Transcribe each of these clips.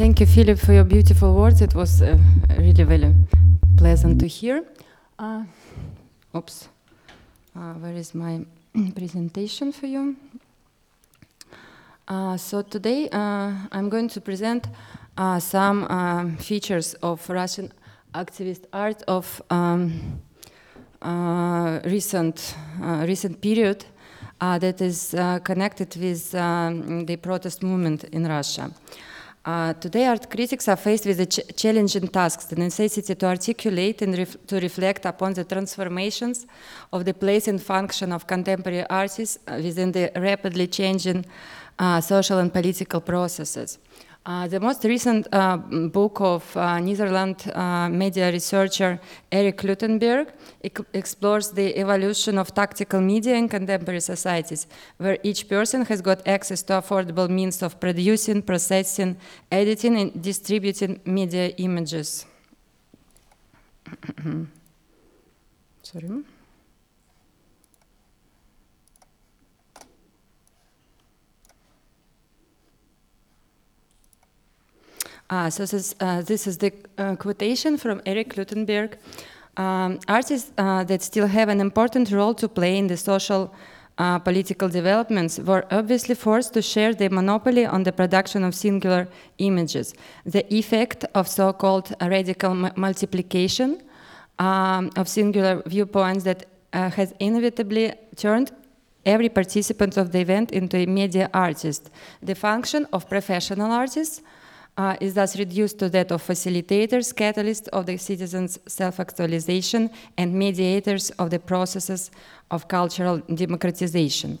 Thank you, Philip, for your beautiful words. It was uh, really very pleasant to hear. Uh, oops. Uh, where is my presentation for you? Uh, so today uh, I'm going to present uh, some features of Russian activist art of um, recent recent period that is connected with um, the protest movement in Russia. Uh, today, art critics are faced with the ch challenging tasks, the necessity to articulate and ref to reflect upon the transformations of the place and function of contemporary artists within the rapidly changing uh, social and political processes. Uh, the most recent uh, book of uh, Netherlands uh, media researcher Eric Kluitenberg explores the evolution of tactical media in contemporary societies, where each person has got access to affordable means of producing, processing, editing, and distributing media images. Sorry. Uh, so this, uh, this is the uh, quotation from Eric Kluitenberg. Um, artists uh, that still have an important role to play in the social uh, political developments were obviously forced to share the monopoly on the production of singular images. The effect of so-called radical multiplication um, of singular viewpoints that uh, has inevitably turned every participant of the event into a media artist. The function of professional artists uh, is thus reduced to that of facilitators, catalysts of the citizens' self-actualization, and mediators of the processes of cultural democratization.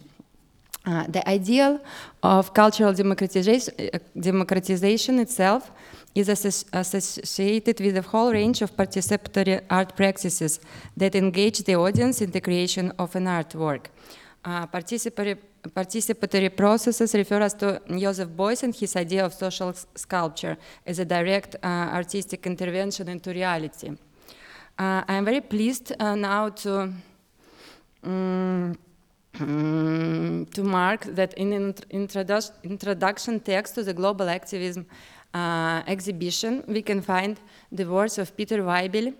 Uh, the ideal of cultural democratization, democratization itself is associated with a whole range of participatory art practices that engage the audience in the creation of an artwork. Participatory participatory processes refer us to Joseph Beuys and his idea of social sculpture as a direct uh, artistic intervention into reality. Uh, I am very pleased uh, now to um, to mark that in an introdu introduction text to the global activism uh, exhibition, we can find the words of Peter Weibel,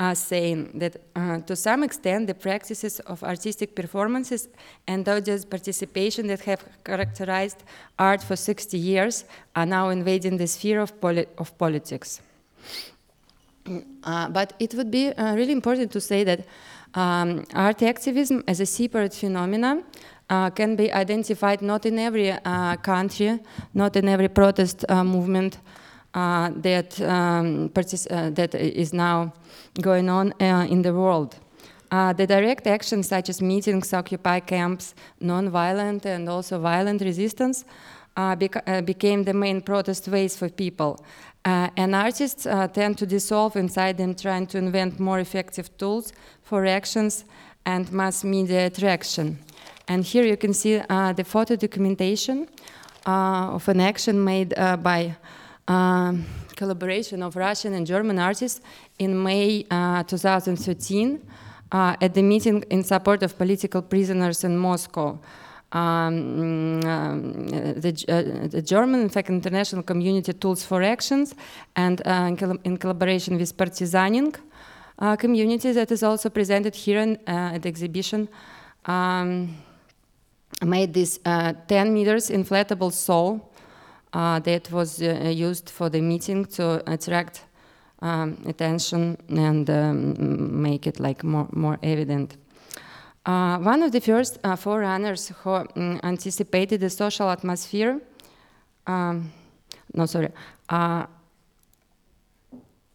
uh, saying that uh, to some extent the practices of artistic performances and audience participation that have characterized art for 60 years are now invading the sphere of, poli of politics. Uh, but it would be uh, really important to say that um, art activism as a separate phenomenon uh, can be identified not in every uh, country, not in every protest movement, uh, that, um, uh, that is now going on uh, in the world. Uh, the direct actions such as meetings, occupy camps, non-violent and also violent resistance uh, beca uh, became the main protest ways for people. and artists tend to dissolve inside them trying to invent more effective tools for actions and mass media attraction. And here you can see the photo documentation of an action made by collaboration of Russian and German artists in May uh, 2013 uh, at the meeting in support of political prisoners in Moscow. Um, um, the, uh, the, German, in fact, international community tools for actions, and uh, in, in, collaboration with Partizaning uh, community that is also presented here in, at the exhibition, um, made this 10 meters inflatable saw that was uh, used for the meeting to attract um, attention and um, make it like more, more evident. Uh, one of the first uh, forerunners who um, anticipated the social atmosphere, um, no, sorry, uh,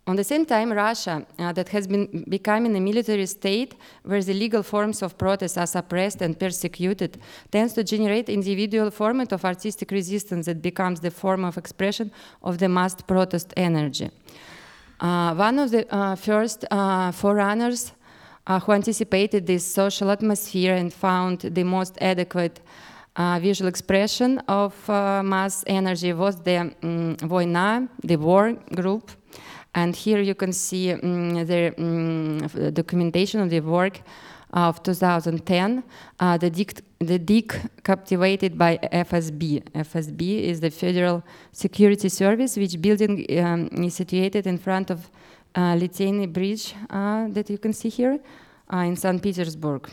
on the same time, Russia, uh, that has been becoming a military state where the legal forms of protest are suppressed and persecuted, tends to generate individual format of artistic resistance that becomes the form of expression of the mass protest energy. Uh, one of the uh, first uh, forerunners uh, who anticipated this social atmosphere and found the most adequate uh, visual expression of mass energy was the um, Voina, the war group, and here you can see um, the um, documentation of the work of 2010, uh, the, the DIC captivated by FSB. FSB is the Federal Security Service, which building um, is situated in front of uh, Liteyny Bridge uh, that you can see here uh, in St. Petersburg.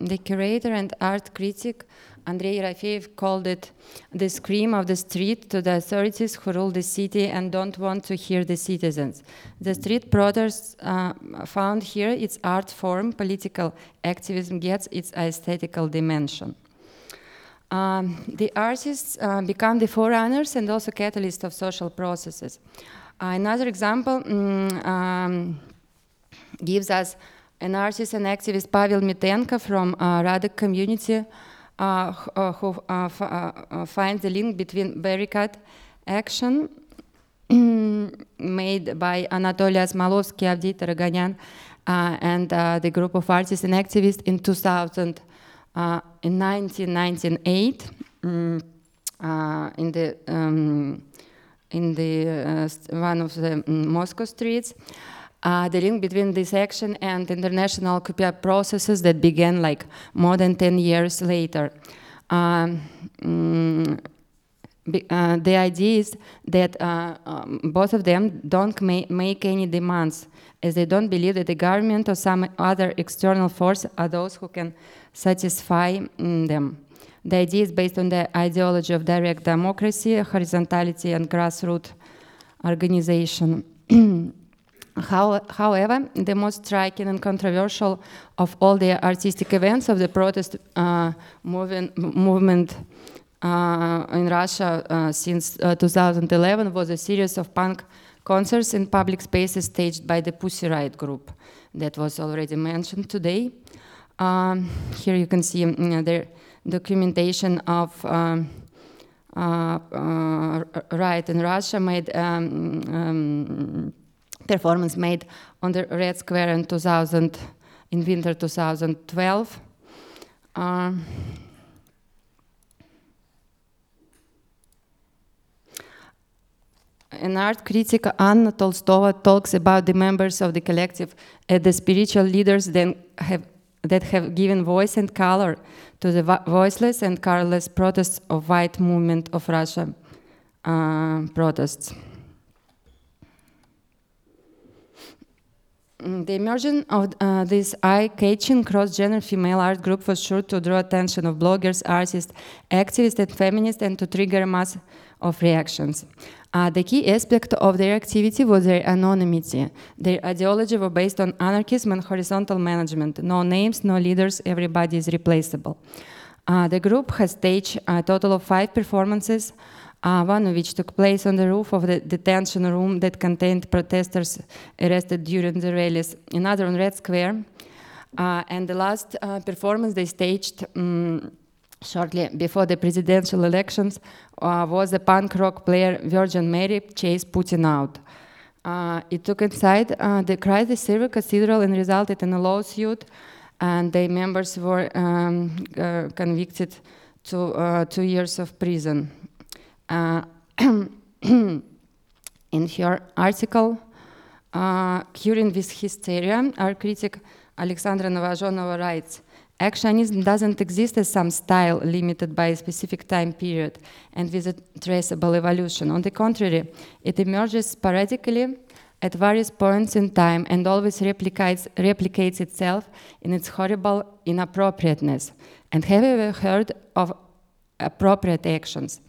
The curator and art critic Andrei Erofeev called it the scream of the street to the authorities who rule the city and don't want to hear the citizens. The street protests uh, found here its art form, political activism gets its aesthetical dimension. Um, the artists uh, become the forerunners and also catalysts of social processes. Uh, another example mm, um, gives us an artist and activist Pavel Mitenko from uh, Radek community uh, uh who uh, uh, finds the link between barricade action made by Anatoly Osmolovsky, Avdei Ter-Oganyan, and the group of artists and activists in 2000, in 1998, um, in the um, in the one of the um, Moscow streets uh, the link between this action and international occupy processes that began like more than 10 years later. Um, mm, uh, the idea is that uh, um, both of them don't ma make any demands as they don't believe that the government or some other external force are those who can satisfy mm, them. The idea is based on the ideology of direct democracy, horizontality, and grassroots organization. How, however, the most striking and controversial of all the artistic events of the protest uh, movement, movement uh, in Russia uh, since uh, 2011 was a series of punk concerts in public spaces staged by the Pussy Riot group that was already mentioned today. Um, here you can see mm, the documentation of um, uh, uh, riot in Russia made um, um performance made on the Red Square in 2000, in winter 2012. Um, an art critic, Anna Tolstova, talks about the members of the collective as the spiritual leaders then have, that have given voice and color to the voiceless and colorless protests of white movement of Russia uh, protests. The emergence of uh, this eye-catching cross-gender female art group was sure to draw attention of bloggers, artists, activists, and feminists, and to trigger a mass of reactions. Uh, the key aspect of their activity was their anonymity. Their ideology was based on anarchism and horizontal management. No names, no leaders, everybody is replaceable. Uh, the group has staged a total of five performances uh, which took place on the roof of the detention room that contained protesters arrested during the rallies, another on Red Square. Uh, and the last uh, performance they staged um, shortly before the presidential elections uh, was the punk rock player Virgin Mary Chase Putin Out. Uh, it took inside uh, the Christ Saviour Cathedral and resulted in a lawsuit, and the members were um, convicted to two years of prison. Uh, in her article, Uh, curing this hysteria, our critic Alexandra Novozhenova writes, Actionism doesn't exist as some style limited by a specific time period and with a traceable evolution. On the contrary, it emerges sporadically at various points in time and always replicates, replicates itself in its horrible inappropriateness. And have you ever heard of appropriate actions?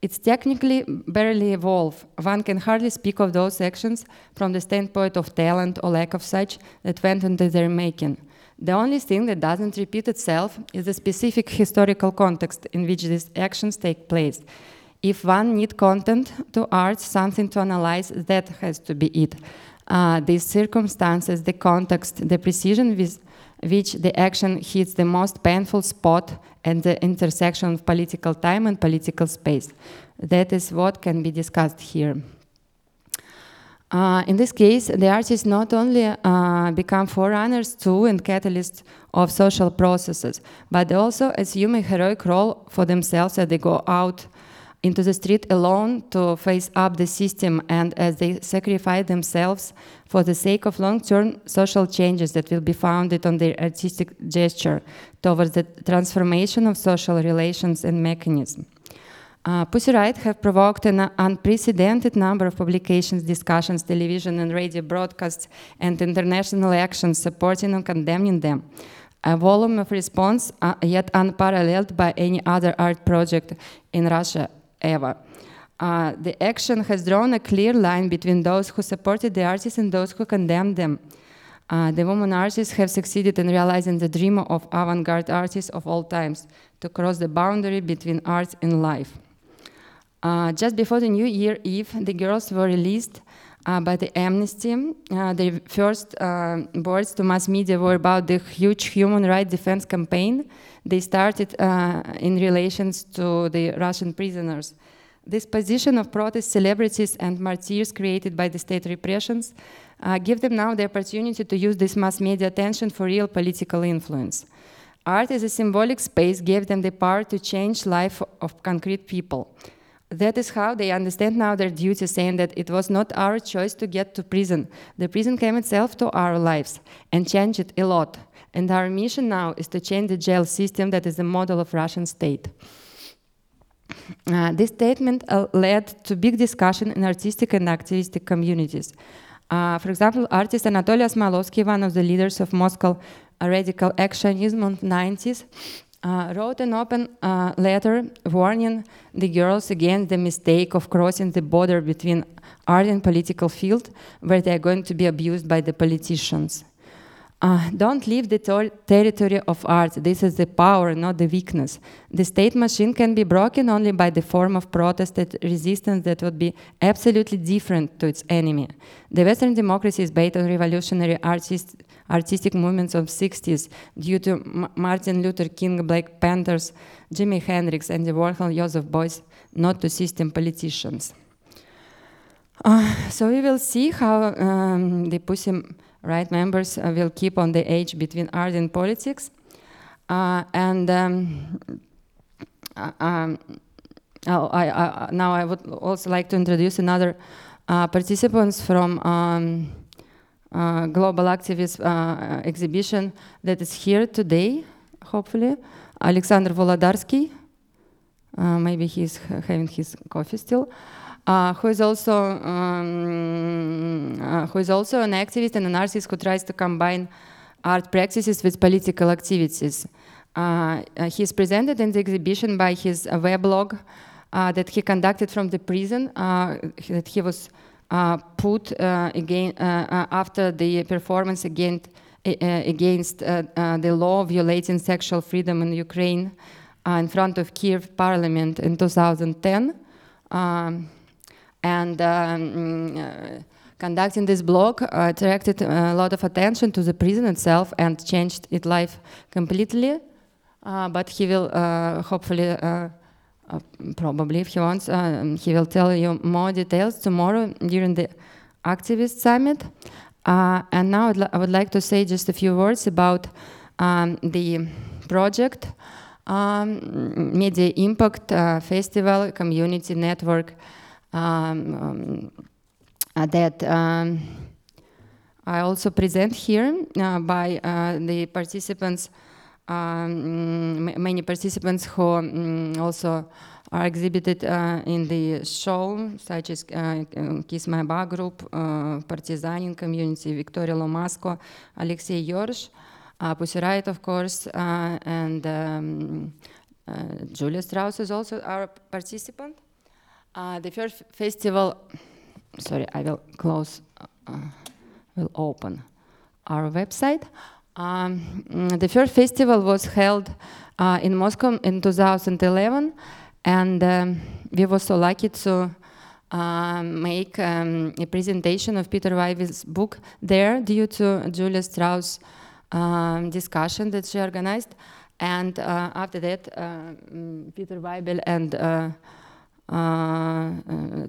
It's technically barely evolved. One can hardly speak of those actions from the standpoint of talent or lack of such that went into their making. The only thing that doesn't repeat itself is the specific historical context in which these actions take place. If one need content to art, something to analyze, that has to be it. Uh, these circumstances, the context, the precision with which the action hits the most painful spot and the intersection of political time and political space. That is what can be discussed here. Uh, in this case, the artists not only uh, become forerunners to and catalysts of social processes, but also assume a heroic role for themselves as they go out into the street alone to face up the system and as they sacrifice themselves for the sake of long-term social changes that will be founded on their artistic gesture towards the transformation of social relations and mechanisms. Uh, Pussy Riot have provoked an unprecedented number of publications, discussions, television and radio broadcasts, and international actions supporting and condemning them. A volume of response uh, yet unparalleled by any other art project in Russia ever. Uh, the action has drawn a clear line between those who supported the artists and those who condemned them. Uh, the women artists have succeeded in realizing the dream of avant-garde artists of all times, to cross the boundary between art and life. Uh, just before the New Year Eve, the girls were released uh, by the Amnesty. Uh, their first uh, words to mass media were about the huge human rights defense campaign they started uh, in relations to the Russian prisoners. This position of protest celebrities and martyrs created by the state repressions uh, give them now the opportunity to use this mass media attention for real political influence. Art as a symbolic space gave them the power to change life of concrete people. That is how they understand now their duty, saying that it was not our choice to get to prison. The prison came itself to our lives and changed it a lot. And our mission now is to change the jail system that is the model of Russian state. Uh, this statement uh, led to big discussion in artistic and activistic communities. Uh, for example, artist Anatoly Osmolovsky, one of the leaders of Moscow radical actionism in the 90s, uh, wrote an open uh, letter warning the girls against the mistake of crossing the border between art and political field where they are going to be abused by the politicians. Uh, don't leave the ter territory of art. This is the power, not the weakness. The state machine can be broken only by the form of protest and resistance that would be absolutely different to its enemy. The Western democracy is based on revolutionary artists artistic movements of 60s due to M Martin Luther King, Black Panthers, Jimi Hendrix, and the Warhol Joseph Beuys, not to system politicians. Uh, so we will see how um, the Pussy Riot members uh, will keep on the edge between art and politics. Uh, and um, uh, um, I, I, now I would also like to introduce another uh, participants from um, uh, global activist uh, exhibition that is here today, hopefully. Alexander Volodarsky, uh, maybe he's having his coffee still, uh, who is also um, uh, who is also an activist and an artist who tries to combine art practices with political activities. Uh, he is presented in the exhibition by his weblog that he conducted from the prison that he was put uh, again uh, after the performance against against the law violating sexual freedom in Ukraine in front of Kiev Parliament in 2010, um, and. Um, conducting this blog uh, attracted a lot of attention to the prison itself and changed its life completely. Uh, but he will uh, hopefully uh, probably if he wants, uh, he will tell you more details tomorrow during the activist summit. Uh, and now I would like to say just a few words about um, the project um, Media Impact uh, Festival Community Network um, um, uh, that um, I also present here by the participants, um, many participants who um, also are exhibited uh, in the show, such as uh, Kiss My Bar Group, uh, Partizaning Community, Victoria Lomasco, Alexei Yorsh, uh, Pussy Riot, of course, uh, and um, uh, Julia Strauss is also our participant. Uh, the first festival, sorry, I will close, will open our website. Um, the first festival was held in Moscow in 2011 and um, we were so lucky to uh, make um, a presentation of Peter Weibel's book there due to Julia Strauss um, discussion that she organized. And uh, after that, uh, Peter Weibel and uh, uh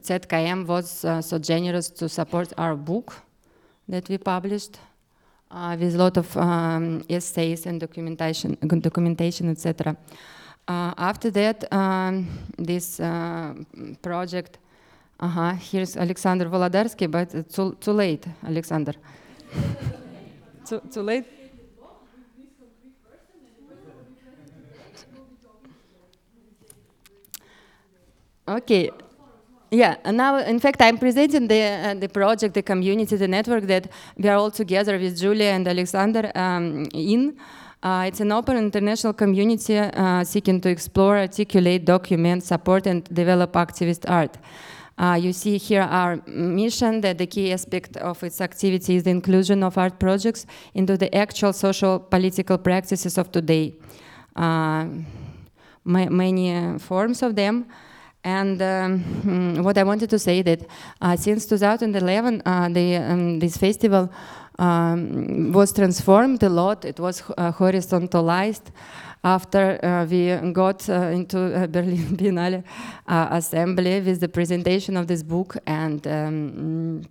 ZKM was uh, so generous to support our book that we published uh, with a lot of um, essays and documentation, documentation etc. Uh, after that, um, this uh, project, uh -huh, here's Alexander Volodarsky, but too, too late, Alexander. too, too late? Okay. Yeah, and now, in fact, I'm presenting the, uh, the project, the community, the network that we are all together with Julia and Alexander um, in. Uh, it's an open international community uh, seeking to explore, articulate, document, support, and develop activist art. Uh, you see here our mission that the key aspect of its activity is the inclusion of art projects into the actual social political practices of today. Uh, ma many forms of them. And um, what I wanted to say that uh, since 2011, uh, the, um, this festival um, was transformed a lot. It was uh, horizontalized after uh, we got uh, into uh, Berlin Biennale uh, assembly with the presentation of this book and um,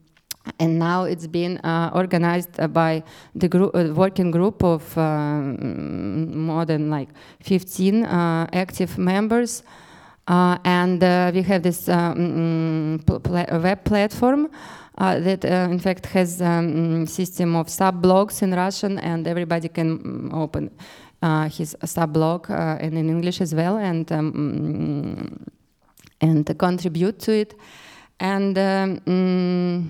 and now it's been uh, organized by the group, working group of more than like 15 active members and we have this um, web platform uh, that uh, in fact has a um, system of sub-blogs in Russian and everybody can mm, open uh, his sub-blog and in English as well and um, and contribute to it. And um, mm,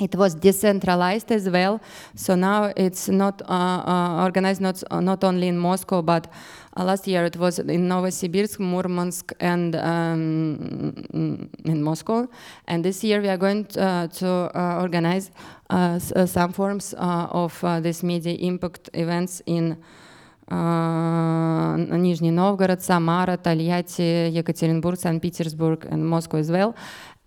it was decentralized as well. So now it's not uh, uh, organized not, uh, not only in Moscow, but uh, last year it was in Novosibirsk, Murmansk, and um, in Moscow. And this year we are going uh, to, to organize some forms of these media impact events in Nizhny Novgorod, Samara, Tolyatti, Yekaterinburg, St. Petersburg, and Moscow as well.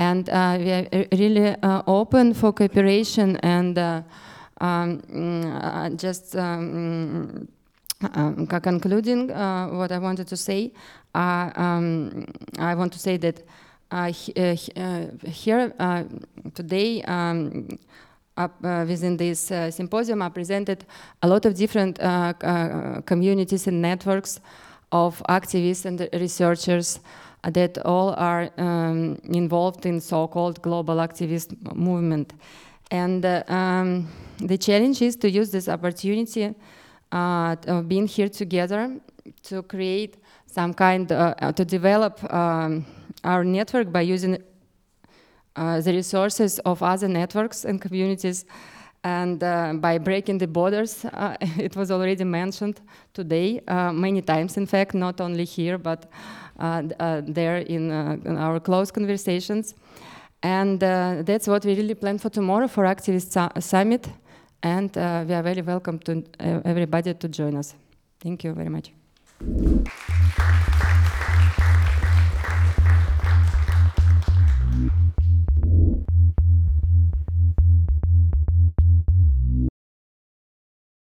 And uh, we are really uh, open for cooperation and uh, um, just um, um, concluding what I wanted to say, um, I want to say that here today uh, within this uh, symposium, I presented a lot of different uh, communities and networks of activists and researchers that all are um, involved in so-called global activist movement. And uh, um, the challenge is to use this opportunity uh, of being here together to create some kind, uh, to develop um, our network by using uh, the resources of other networks and communities and uh, by breaking the borders, uh, it was already mentioned today, uh, many times in fact, not only here, but uh, uh, there in, in, our close conversations. And that's what we really plan for tomorrow for Activist Su Summit. And we are very welcome to everybody to join us. Thank you very much.